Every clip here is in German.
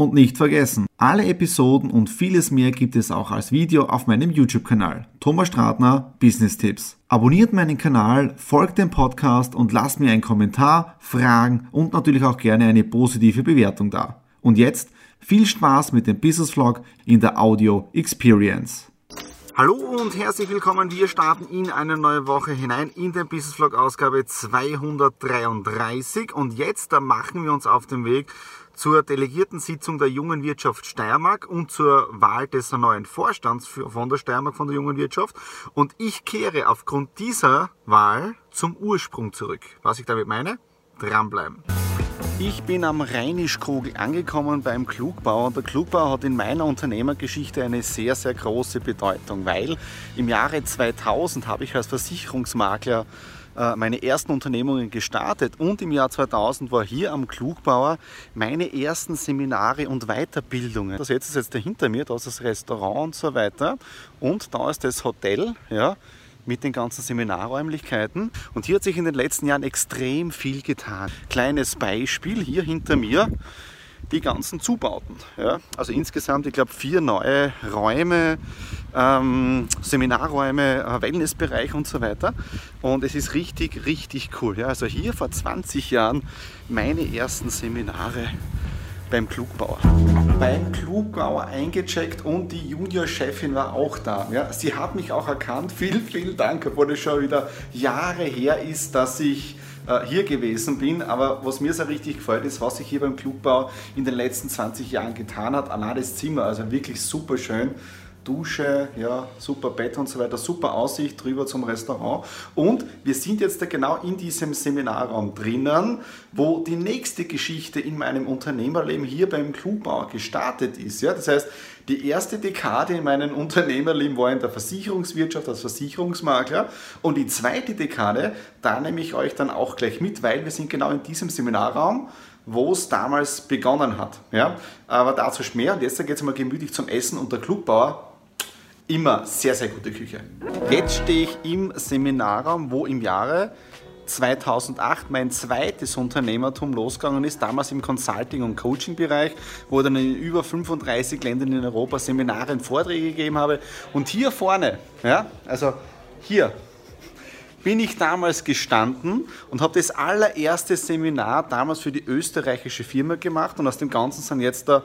Und nicht vergessen, alle Episoden und vieles mehr gibt es auch als Video auf meinem YouTube-Kanal. Thomas Stratner, Business Tipps. Abonniert meinen Kanal, folgt dem Podcast und lasst mir einen Kommentar, Fragen und natürlich auch gerne eine positive Bewertung da. Und jetzt viel Spaß mit dem Business Vlog in der Audio Experience. Hallo und herzlich willkommen. Wir starten in eine neue Woche hinein in den Business Vlog Ausgabe 233 und jetzt da machen wir uns auf den Weg zur Delegiertensitzung der Jungen Wirtschaft Steiermark und zur Wahl des neuen Vorstands von der Steiermark von der Jungen Wirtschaft. Und ich kehre aufgrund dieser Wahl zum Ursprung zurück. Was ich damit meine? Dranbleiben. Ich bin am Rheinischkogel angekommen beim Klugbauer und der Klugbauer hat in meiner Unternehmergeschichte eine sehr, sehr große Bedeutung, weil im Jahre 2000 habe ich als Versicherungsmakler meine ersten Unternehmungen gestartet und im Jahr 2000 war hier am Klugbauer meine ersten Seminare und Weiterbildungen. Das jetzt ist jetzt hinter mir, da ist das Restaurant und so weiter und da ist das Hotel, ja, mit den ganzen Seminarräumlichkeiten. Und hier hat sich in den letzten Jahren extrem viel getan. Kleines Beispiel hier hinter mir die ganzen Zubauten. Ja. Also insgesamt, ich glaube, vier neue Räume, ähm, Seminarräume, äh, Wellnessbereich und so weiter. Und es ist richtig, richtig cool. Ja. Also hier vor 20 Jahren meine ersten Seminare beim Klugbauer. Beim Klugbauer eingecheckt und die Juniorchefin war auch da. Ja, sie hat mich auch erkannt. Vielen, vielen Dank, obwohl es schon wieder Jahre her ist, dass ich äh, hier gewesen bin. Aber was mir sehr richtig gefällt, ist, was sich hier beim Clubbau in den letzten 20 Jahren getan hat. Allein das Zimmer, also wirklich super schön. Dusche, ja, super Bett und so weiter, super Aussicht drüber zum Restaurant. Und wir sind jetzt genau in diesem Seminarraum drinnen, wo die nächste Geschichte in meinem Unternehmerleben hier beim Clubbau gestartet ist. Ja, das heißt, die erste Dekade in meinem Unternehmerleben war in der Versicherungswirtschaft als Versicherungsmakler und die zweite Dekade, da nehme ich euch dann auch gleich mit, weil wir sind genau in diesem Seminarraum wo es damals begonnen hat. Ja? Aber dazu mehr. Und jetzt geht es mal gemütlich zum Essen und der Clubbauer immer sehr, sehr gute Küche. Jetzt stehe ich im Seminarraum, wo im Jahre 2008 mein zweites Unternehmertum losgegangen ist, damals im Consulting- und Coaching-Bereich, wo ich dann in über 35 Ländern in Europa Seminare und Vorträge gegeben habe. Und hier vorne, ja, also hier, bin ich damals gestanden und habe das allererste Seminar damals für die österreichische Firma gemacht und aus dem Ganzen sind jetzt da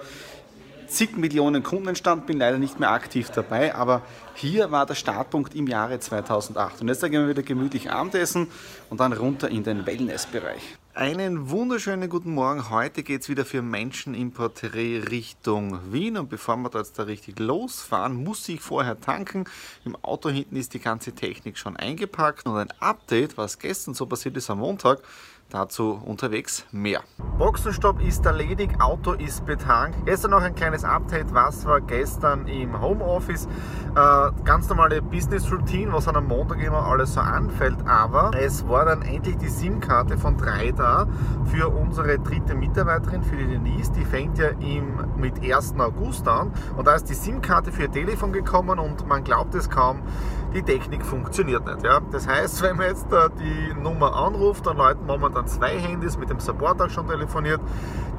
zig Millionen Kunden entstanden, bin leider nicht mehr aktiv dabei, aber hier war der Startpunkt im Jahre 2008. Und jetzt gehen wir wieder gemütlich Abendessen und dann runter in den Wellnessbereich. Einen wunderschönen guten Morgen. Heute geht es wieder für Menschen im Porträt Richtung Wien. Und bevor wir da jetzt da richtig losfahren, muss ich vorher tanken. Im Auto hinten ist die ganze Technik schon eingepackt. Und ein Update, was gestern so passiert ist am Montag, Dazu unterwegs mehr. Boxenstopp ist erledigt, Auto ist betankt. Gestern noch ein kleines Update, was war gestern im Homeoffice. Äh, ganz normale Business Routine, was am Montag immer alles so anfällt. Aber es war dann endlich die SIM-Karte von 3 da für unsere dritte Mitarbeiterin, für die Denise. Die fängt ja im, mit 1. August an. Und da ist die SIM-Karte für ihr Telefon gekommen und man glaubt es kaum, die Technik funktioniert nicht. Ja? Das heißt, wenn man jetzt äh, die Nummer anruft, dann läuten momentan zwei Handys, mit dem Support auch schon telefoniert.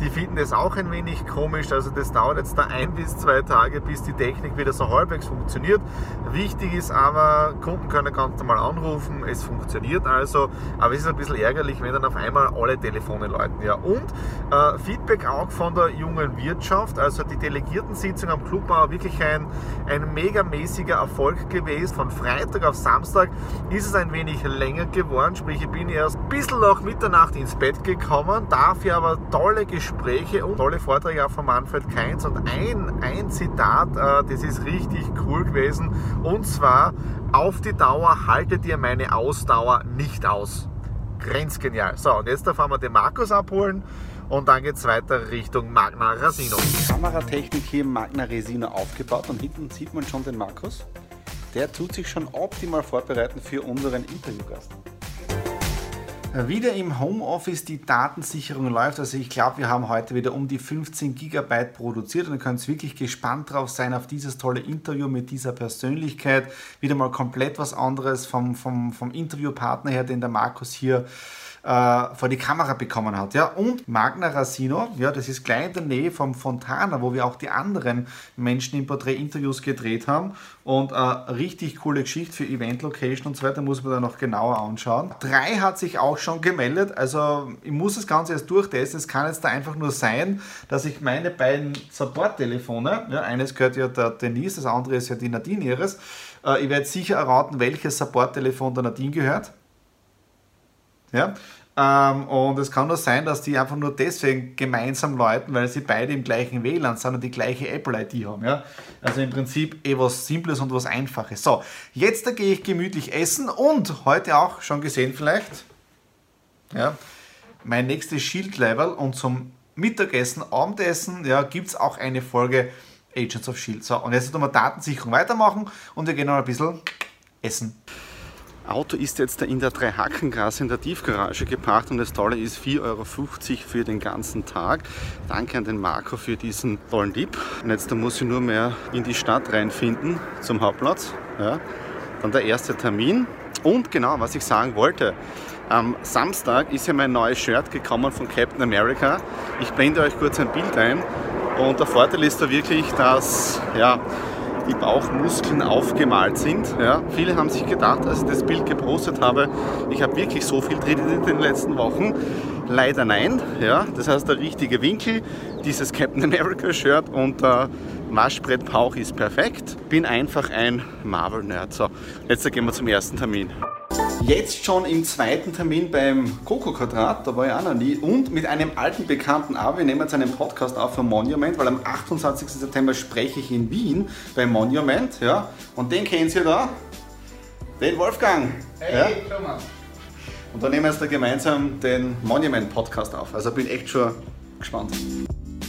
Die finden das auch ein wenig komisch, also das dauert jetzt da ein bis zwei Tage, bis die Technik wieder so halbwegs funktioniert. Wichtig ist aber, Kunden können ganz normal anrufen, es funktioniert also, aber es ist ein bisschen ärgerlich, wenn dann auf einmal alle Telefone läuten. Ja. Und äh, Feedback auch von der jungen Wirtschaft, also die Delegiertensitzung am Club war wirklich ein, ein megamäßiger Erfolg gewesen. Von Freitag auf Samstag ist es ein wenig länger geworden, sprich ich bin erst ein bisschen nach Mitternacht ins Bett gekommen, dafür aber tolle Gespräche und tolle Vorträge auch von Manfred Keinz. Und ein, ein Zitat, äh, das ist richtig cool gewesen. Und zwar, auf die Dauer haltet ihr meine Ausdauer nicht aus. Grenzgenial. So, und jetzt fahren wir den Markus abholen und dann geht es weiter Richtung Magna Rasino. Kameratechnik hier im Magna Resino aufgebaut und hinten sieht man schon den Markus. Der tut sich schon optimal vorbereiten für unseren Interviewgast wieder im Homeoffice die Datensicherung läuft. Also ich glaube, wir haben heute wieder um die 15 Gigabyte produziert und ihr könnt wirklich gespannt drauf sein auf dieses tolle Interview mit dieser Persönlichkeit. Wieder mal komplett was anderes vom, vom, vom Interviewpartner her, den der Markus hier äh, vor die Kamera bekommen hat. Ja? Und Magna Rasino, ja, das ist gleich in der Nähe vom Fontana, wo wir auch die anderen Menschen im Porträt-Interviews gedreht haben. Und äh, richtig coole Geschichte für Event-Location und so weiter, muss man da noch genauer anschauen. Drei hat sich auch schon gemeldet, also ich muss das Ganze erst durchtesten. Es kann jetzt da einfach nur sein, dass ich meine beiden Support-Telefone, ja, eines gehört ja der Denise, das andere ist ja die Nadine ihres, äh, ich werde sicher erraten, welches Support-Telefon der Nadine gehört. Ja? Ähm, und es kann nur sein, dass die einfach nur deswegen gemeinsam läuten, weil sie beide im gleichen WLAN sind und die gleiche Apple-ID haben. Ja? Also im Prinzip eh was Simples und was Einfaches. So, jetzt da gehe ich gemütlich essen und heute auch schon gesehen vielleicht, ja, mein nächstes Shield-Level und zum Mittagessen, Abendessen ja, gibt es auch eine Folge Agents of Shield. So, und jetzt tun wir Datensicherung weitermachen und wir gehen noch ein bisschen essen. Auto ist jetzt in der Dreihackengasse in der Tiefgarage geparkt und das Tolle ist 4,50 Euro für den ganzen Tag. Danke an den Marco für diesen tollen Tipp. Und jetzt muss ich nur mehr in die Stadt reinfinden zum Hauptplatz. Ja. Dann der erste Termin. Und genau, was ich sagen wollte, am Samstag ist ja mein neues Shirt gekommen von Captain America. Ich blende euch kurz ein Bild ein. Und der Vorteil ist da wirklich, dass ja, die Bauchmuskeln aufgemalt sind. Ja. Viele haben sich gedacht, als ich das Bild gepostet habe, ich habe wirklich so viel trainiert in den letzten Wochen. Leider nein. Ja. Das heißt, der richtige Winkel, dieses Captain America Shirt und der Waschbrettbauch ist perfekt. Bin einfach ein Marvel-Nerd. So, jetzt gehen wir zum ersten Termin. Jetzt schon im zweiten Termin beim Coco Quadrat, da war ich auch noch nie, und mit einem alten Bekannten auch. Wir nehmen jetzt einen Podcast auf vom Monument, weil am 28. September spreche ich in Wien beim Monument. Ja, und den kennen Sie da, den Wolfgang. Hey, ja? Thomas. Und da nehmen wir jetzt da gemeinsam den Monument Podcast auf. Also bin echt schon gespannt.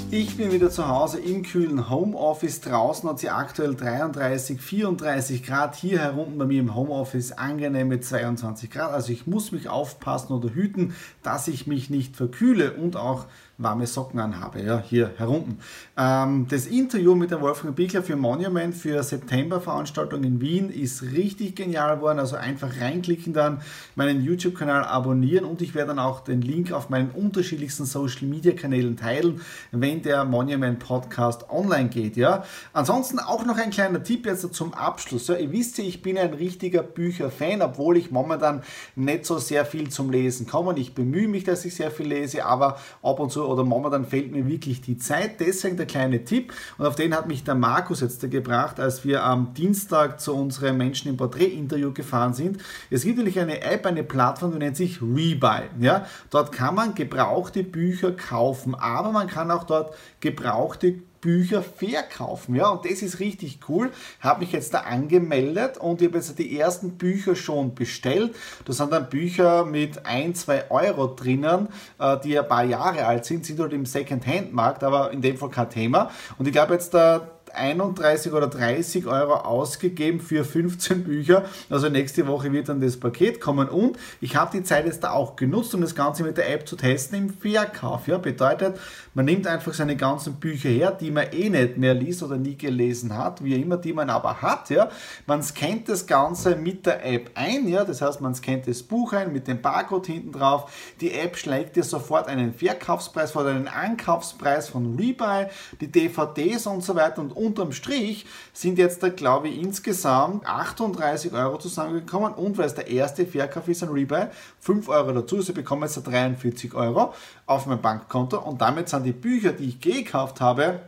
Ich bin wieder zu Hause im kühlen Homeoffice. Draußen hat sie aktuell 33, 34 Grad. Hier herunten bei mir im Homeoffice angenehme 22 Grad. Also ich muss mich aufpassen oder hüten, dass ich mich nicht verkühle und auch warme Socken anhabe, ja, hier herunten. Ähm, das Interview mit dem Wolfgang Bickler für Monument für September-Veranstaltung in Wien ist richtig genial geworden, also einfach reinklicken dann, meinen YouTube-Kanal abonnieren und ich werde dann auch den Link auf meinen unterschiedlichsten Social-Media-Kanälen teilen, wenn der Monument Podcast online geht, ja. Ansonsten auch noch ein kleiner Tipp jetzt zum Abschluss, ja. Ihr wisst ja, ich bin ein richtiger Bücher-Fan, obwohl ich momentan nicht so sehr viel zum Lesen komme. Ich bemühe mich, dass ich sehr viel lese, aber ab und zu oder momentan fehlt mir wirklich die Zeit. Deswegen der kleine Tipp und auf den hat mich der Markus jetzt gebracht, als wir am Dienstag zu unserem Menschen im Porträt-Interview gefahren sind. Es gibt natürlich eine App, eine Plattform, die nennt sich Rebuy. Ja? Dort kann man gebrauchte Bücher kaufen, aber man kann auch dort gebrauchte Bücher verkaufen. Ja, und das ist richtig cool. Habe mich jetzt da angemeldet und ich habe jetzt die ersten Bücher schon bestellt. Da sind dann Bücher mit 1, 2 Euro drinnen, äh, die ein paar Jahre alt sind, sind halt im Second-Hand-Markt, aber in dem Fall kein Thema. Und ich glaube jetzt da 31 oder 30 Euro ausgegeben für 15 Bücher. Also nächste Woche wird dann das Paket kommen. Und ich habe die Zeit jetzt da auch genutzt, um das Ganze mit der App zu testen im Verkauf. Ja, bedeutet, man nimmt einfach seine ganzen Bücher her, die man eh nicht mehr liest oder nie gelesen hat, wie immer, die man aber hat. Ja. Man scannt das Ganze mit der App ein. Ja. Das heißt, man scannt das Buch ein mit dem Barcode hinten drauf. Die App schlägt dir sofort einen Verkaufspreis vor, einen Ankaufspreis von Rebuy, die DVDs und so weiter und unterm Strich sind jetzt da, glaube ich, insgesamt 38 Euro zusammengekommen und weil es der erste Verkauf ist an Rebuy, 5 Euro dazu. Sie bekommen jetzt 43 Euro auf mein Bankkonto und damit sind die Bücher, die ich gekauft habe,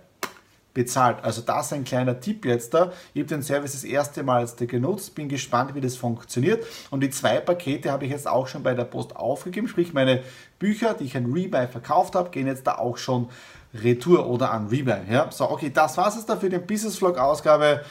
bezahlt. Also das ist ein kleiner Tipp jetzt da. Ich habe den Service das erste Mal jetzt genutzt, bin gespannt, wie das funktioniert. Und die zwei Pakete habe ich jetzt auch schon bei der Post aufgegeben, sprich meine Bücher, die ich an Rebuy verkauft habe, gehen jetzt da auch schon Retour oder an Rebuy. Ja? So, okay, das war es jetzt da für den Business Vlog Ausgabe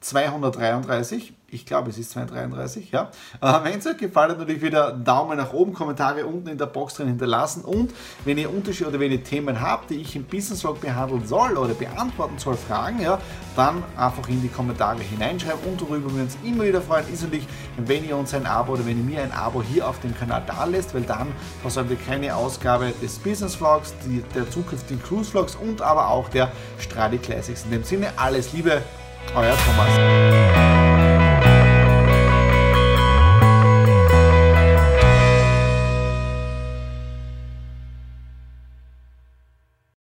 233. Ich glaube, es ist 233, ja. Äh, wenn es euch gefallen hat, natürlich wieder Daumen nach oben, Kommentare unten in der Box drin hinterlassen und wenn ihr Unterschiede oder wenn ihr Themen habt, die ich im Business Vlog behandeln soll oder beantworten soll, Fragen, ja, dann einfach in die Kommentare hineinschreiben und worüber wir uns immer wieder freuen, ist natürlich, wenn ihr uns ein Abo oder wenn ihr mir ein Abo hier auf dem Kanal da lässt, weil dann versäumt ihr keine Ausgabe des Business Vlogs, die, der zukünftigen Cruise Vlogs und aber auch der Stradi Classics. In dem Sinne, alles Liebe, euer Thomas.